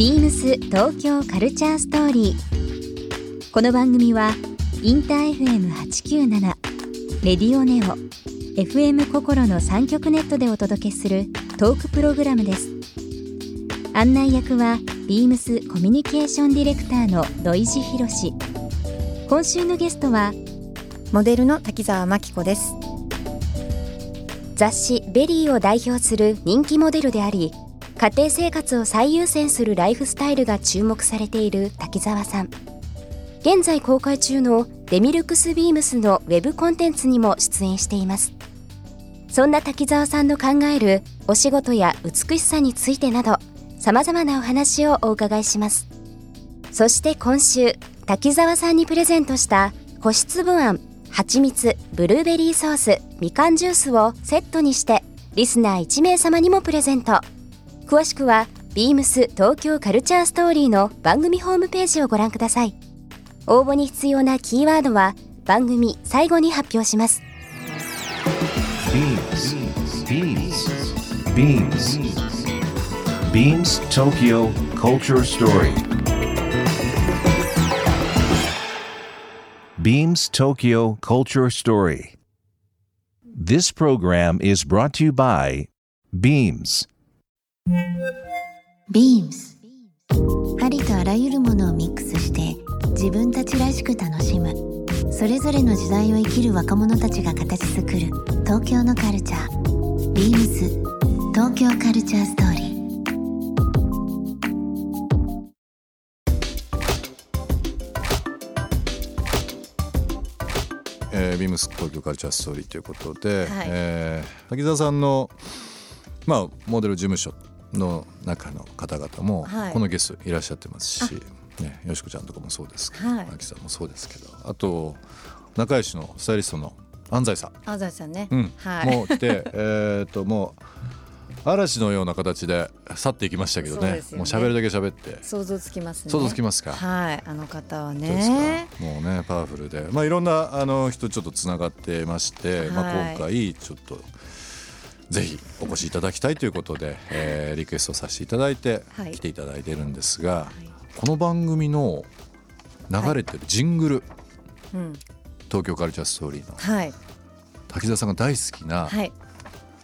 ビームス東京カルチャーストーリー。この番組はインター FM897 レディオネオ FM 心の三極ネットでお届けするトークプログラムです。案内役はビームスコミュニケーションディレクターの土井博志。今週のゲストはモデルの滝沢眞規子です雑誌 VERY を代表する人気モデルであり家庭生活を最優先するライフスタイルが注目されている滝沢さん。現在公開中のデミルクスビームスのウェブコンテンツにも出演しています。そんな滝沢さんの考えるお仕事や美しさについてなど様々なお話をお伺いします。そして今週滝沢さんにプレゼントした個室部案蜂蜜ブルーベリーソースみかんジュースをセットにしてリスナー1名様にもプレゼント。詳しくはビームス東京カルチャーストーリーの番組ホームページをご覧ください応募に必要なキーワードは番組最後に発表します Beams. Beams. Beams Tokyo Culture Story. Beams Tokyo Culture Story. This program is brought to you by Beams. ビームスありとあらゆるものをミックスして自分たちらしく楽しむ。それぞれの時代を生きる若者たちが形作る東京のカルチャー。ビームス東京カルチャーストーリー。えー、ビームス東京カルチャーストーリーということで、はい。えー滝沢さんの、まあ、モデル事務所の中の方々も、はい。このゲストいらっしゃってますし、ね、よしこちゃんとかもそうですけど、はい。秋さんもそうですけどあと仲良しのスタイリストの安西さん、安西さんね、うん。はい。もう来てえーっともう嵐のような形で去っていきましたけどね。そうね。もう喋るだけ喋って。想像つきますね。想像つきますか？はい。あの方はね。もうねパワフルで、まあ、いろんなあの人ちょっとつながってまして、まあ、はい今回ちょっとぜひお越しいただきたいということで、えーリクエストさせていただいてはい。来ていただいてるんですが、この番組の流れてるジングル、うん。東京カルチャーストーリーのはい。滝沢さんが大好きな、はい。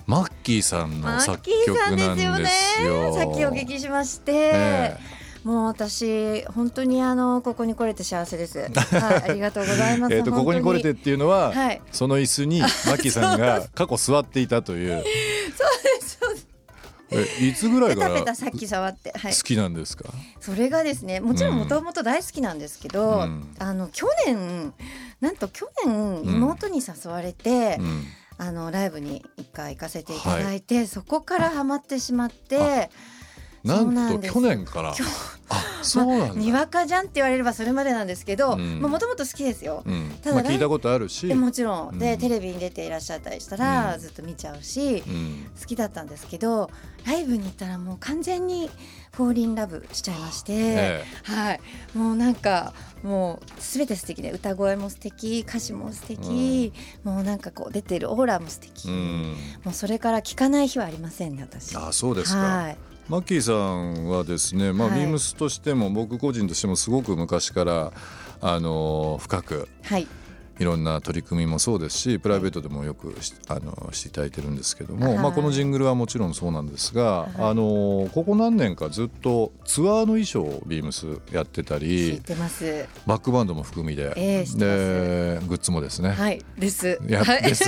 マッキーさんの作曲なんでですすよ。さっきお聞きしまして、えもう私本当にあのここに来れて幸せです。はい、ありがとうございます。えー、とここに来れてっていうのは、はいその椅子に マッキーさんが過去座っていたという。そうです。えいつぐらいからさっき触って、はい好、きなんですか？それがですねもちろんもともと大好きなんですけど、うんあの去年なんと去年ん妹に誘われて、うんあのライブに一回行かせていただいて、そこからハマってしまって。なんと去年から。去あ、そうなんだ。にわかじゃんって言われればそれまでなんですけどうんもともと好きですよ。うん、ただまあ聞いたことあるし。でもちろん、うんでテレビに出ていらっしゃったりしたら、うんずっと見ちゃうし、うん。好きだったんですけどライブに行ったらもう完全にフォーリンラブしちゃいまして、えはいもうなんかもうすべて素敵で歌声も素敵歌詞も素敵、もうなんかこう出てるオーラも素敵、え。うん。もうそれから聞かない日はありませんね私。あ、そうですか。はいマッキーさんはですね、まあ、はい。ビームスとしても僕個人としてもすごく昔からあの深くはいいろんな取り組みもそうですしプライベートでもよくしあのしていただいてるんですけども、はい。まあ、このジングルはもちろんそうなんですが、はいあのここ何年かずっとツアーの衣装をビームスやってたりてます。バックバンドも含みで,、ええ知ってでグッズもですね、はいです。いやはい。です。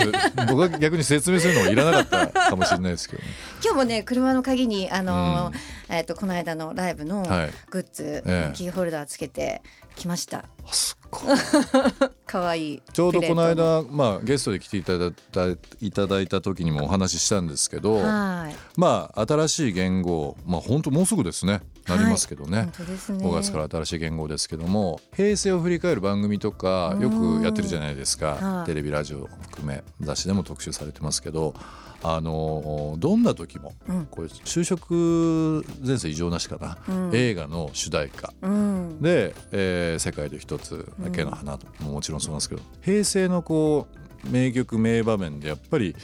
僕は逆に説明するのもいらなかったかもしれないですけどね。今日もね車の鍵にあのー、えっ、とこの間のライブのはい。グッズ、ええ。キーホルダーつけてきました。あすっごいい。ちょうどこの間、まあ、ゲストで来ていただいたいただいた時にもお話ししたんですけど、はい。まあ新しい言語まあ本当もうすぐですねなりますけどね、本当ですね。5月から新しい言語ですけども平成を振り返る番組とかよくやってるじゃないですか。はい。テレビラジオ含め雑誌でも特集されてますけどあのどんな時も、うん。これ就職前世異常なしかな、うん。映画の主題歌。うん。で、えー世界で一つだけの花」ももちろんそうなんですけど、平成のこう名曲名場面でやっぱり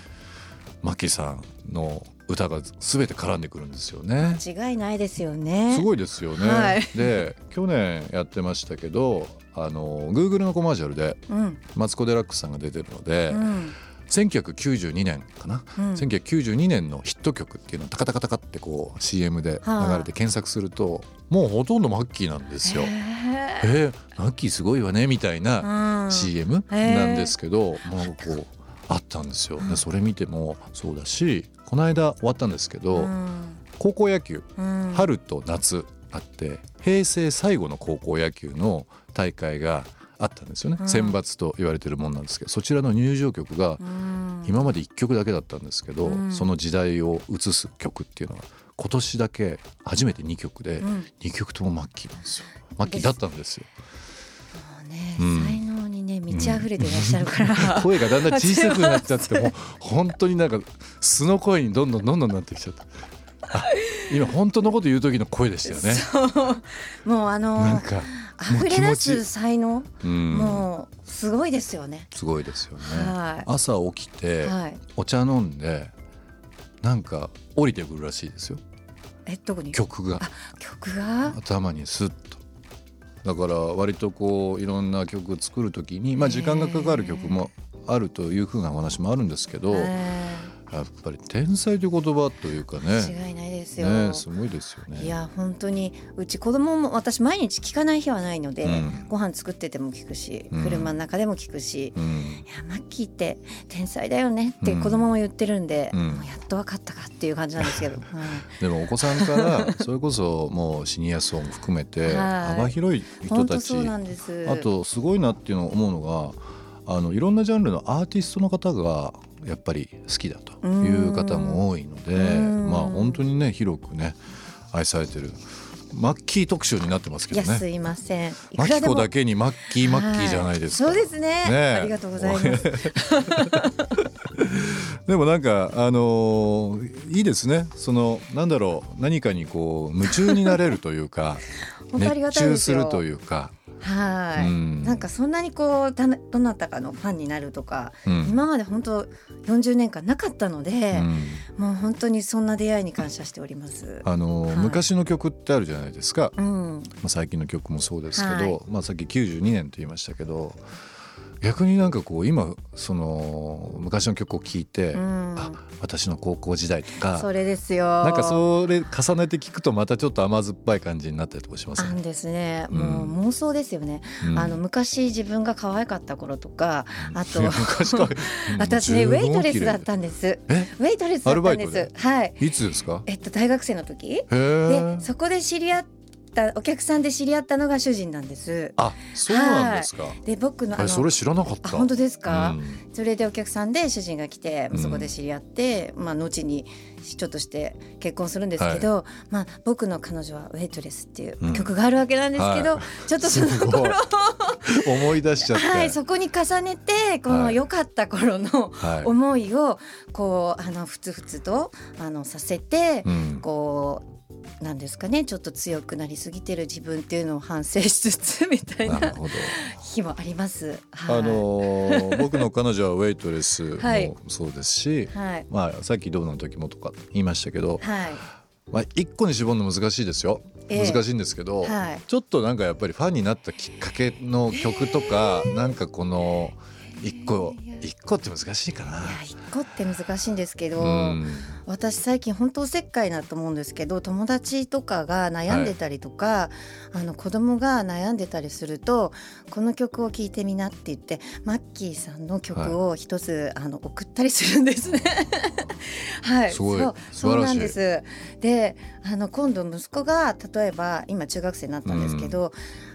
マキさんの歌が全て絡んでくるんですよね。間違いないですよね。すごいですよね。はい。で去年やってましたけどあの Google のコマーシャルでうん。マツコ・デラックスさんが出てるので、うん。1992年かな、うん。1992年のヒット曲っていうのをタカタカタカってこう CM ではあ流れて検索すると、もうほとんどマッキーなんですよ。へえー、マッキーすごいわねみたいな CM なんですけど、もうこうあったんですよ。でそれ見てもそうだしこの間終わったんですけど、うん。高校野球うん。春と夏あって平成最後の高校野球の大会があったんですよね、うん。選抜と言われてるもんなんですけどそちらの入場曲がうん。今まで1曲だけだったんですけど、うん。その時代を映す曲っていうのは今年だけ初めて2曲で、うん。2曲ともマッキーなんですよ。マッキーだったんですよ。ね、うんね満ち溢れていらっしゃるから、声がだんだん小さくなっちゃって もう本当になんか素の声にどんどんどんどんなってきちゃった。あ今本当のこと言う時の声でしたよね。そう。もうあのなんか溢れ出す才能、うん。もうすごいですよね。すごいですよね。はい。朝起きてはい。お茶飲んでなんか降りてくるらしいですよ。えどこに？曲が。曲が？頭にスッとだから割とこういろんな曲作る時にまあ時間がかかる曲もあるというふうなお話もあるんですけどやえっぱり天才という言葉というかね。ー違いないですよ。ねすごいですよね。いや本当にうち子供も私毎日聞かない日はないので、うん。ご飯作ってても聞くし、うん。車の中でも聞くし、うん。いやマッキーって天才だよねって子供も言ってるんで、うん。もうやっと分かったかっていう感じなんですけど、は いでもお子さんからそれこそもうシニア層も含めてはい。幅広い人たち本当そうなんです。あとすごいなっていうのを思うのがあのいろんなジャンルのアーティストの方がやっぱり好きだという方も多いのでうんまあ本当にね広くね愛されてるマッキー特集になってますけどね。いやすいません。いマキコだけにマッキーマッキーじゃないですか。はいそうですねねえありがとうございます。でもなんかあのーいいですねそのなんだろう何かにこう夢中になれるというか 熱中するというか、はい、うん。なんかそんなにこうだなどなたかのファンになるとか、うん。今まで本当40年間なかったので、うん。もう本当にそんな出会いに感謝しております。あのーはい。昔の曲ってあるじゃないですか、うん、まあ、最近の曲もそうですけど、はい。まあ、さっき92年と言いましたけど逆になんかこう今その昔の曲を聴いて、うん、あ私の高校時代とかそれですよ。なんかそれ重ねて聞くとまたちょっと甘酸っぱい感じになったりとかします？ね。あんですね、うん。もう妄想ですよね、うん。あの昔自分が可愛かった頃とかあと 私ねウェイトレスだったんです。え？ウェイトレスだったんです。はい。いつですか？えっと大学生の時。でそこで知り合ったお客さんで知り合ったのが主人なんです。あそうなんですか、で僕のあのえそれ知らなかった。あ本当ですか、うん。それでお客さんで主人が来てうん。そこで知り合って、まあ後にちょっとして結婚するんですけど、まあ僕の彼女はウェイトレスっていう曲があるわけなんですけど、はちょっとその頃思い出しちゃって、はい。そこに重ねてこはい。の良かった頃のはい。思いをこうあのふつふつとあのさせて、うん。こうなんですかね。ちょっと強くなりすぎてる自分っていうのを反省しつつみたいな。日もあります。はい、あのー 僕の彼女はウェイトレスはい。もそうですし、はい。まあさっきどうの時もとか言いましたけど、はい。まあ一個に絞るの難しいですよ。ええ。難しいんですけど、はい。ちょっとなんかやっぱりファンになったきっかけの曲とか、なんかこの一個一個って難しいかな。いや一個って難しいんですけど、うん。私最近本当おせっかいなと思うんですけど友達とかが悩んでたりとか、あの子供が悩んでたりするとこの曲を聴いてみなって言ってマッキーさんの曲を一つ、あの送ったりするんですね。はい、すごい。そう。そうなんです。であの今度息子が例えば今中学生になったんですけど、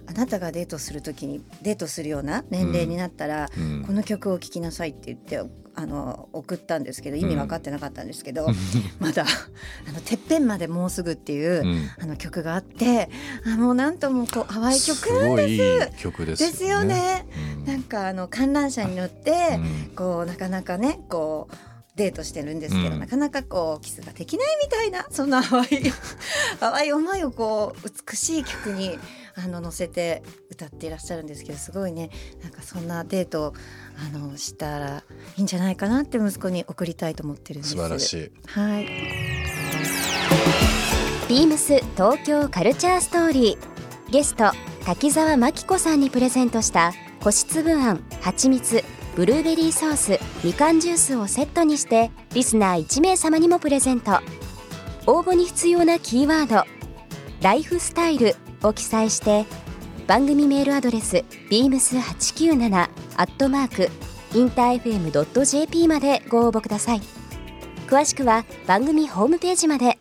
あなたがデートする時にデートするような年齢になったら、うん。この曲を聴きなさいって言ってあの送ったんですけど意味分かってなかったんですけど、まだあの「てっぺんまでもうすぐ」っていう、うん。あの曲があってあもうなんともこう淡い曲す。ごいいい曲ですよね。ですよね。うん。なんかあの観覧車に乗って、うん。こうなかなかねこデートしてるんですけど、うん。なかなかこうキスができないみたいなそんな淡い 淡い思いをこう美しい曲にあの乗せて歌っていらっしゃるんですけどすごいねなんかそんなデートをあのしたらいいんじゃないかなって息子に送りたいと思ってるんです。素晴らしい。はい。ビームス東京カルチャーストーリー。ゲスト滝沢真紀子さんにプレゼントした個室部あんはちみつブルーベリーソースみかんジュースをセットにしてリスナー1名様にもプレゼント。応募に必要なキーワード「ライフスタイル」を記載して番組メールアドレス beams897 アットマークインター FM.jp までご応募ください。詳しくは番組ホームページまで。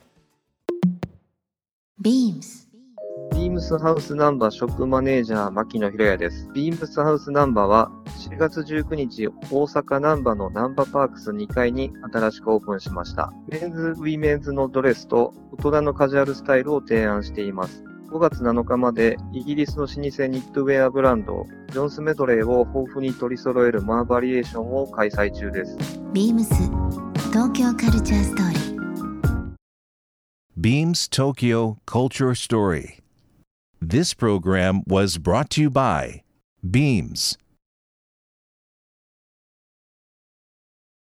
Beams ビームスハウスなんばショップマネージャー牧野博也です。ビームスハウスなんばは4月19日大阪ナンバーのナンバーパークス2階に新しくオープンしました。メンズ、ウィメンズのドレスと大人のカジュアルスタイルを提案しています。5月7日までイギリスの老舗ニットウェアブランドジョンスメドレーを豊富に取り揃えるマーバリエーションを開催中です。Beams 東京カルチャーストーリー Beams Tokyo Culture Story. This program was brought to you by Beams.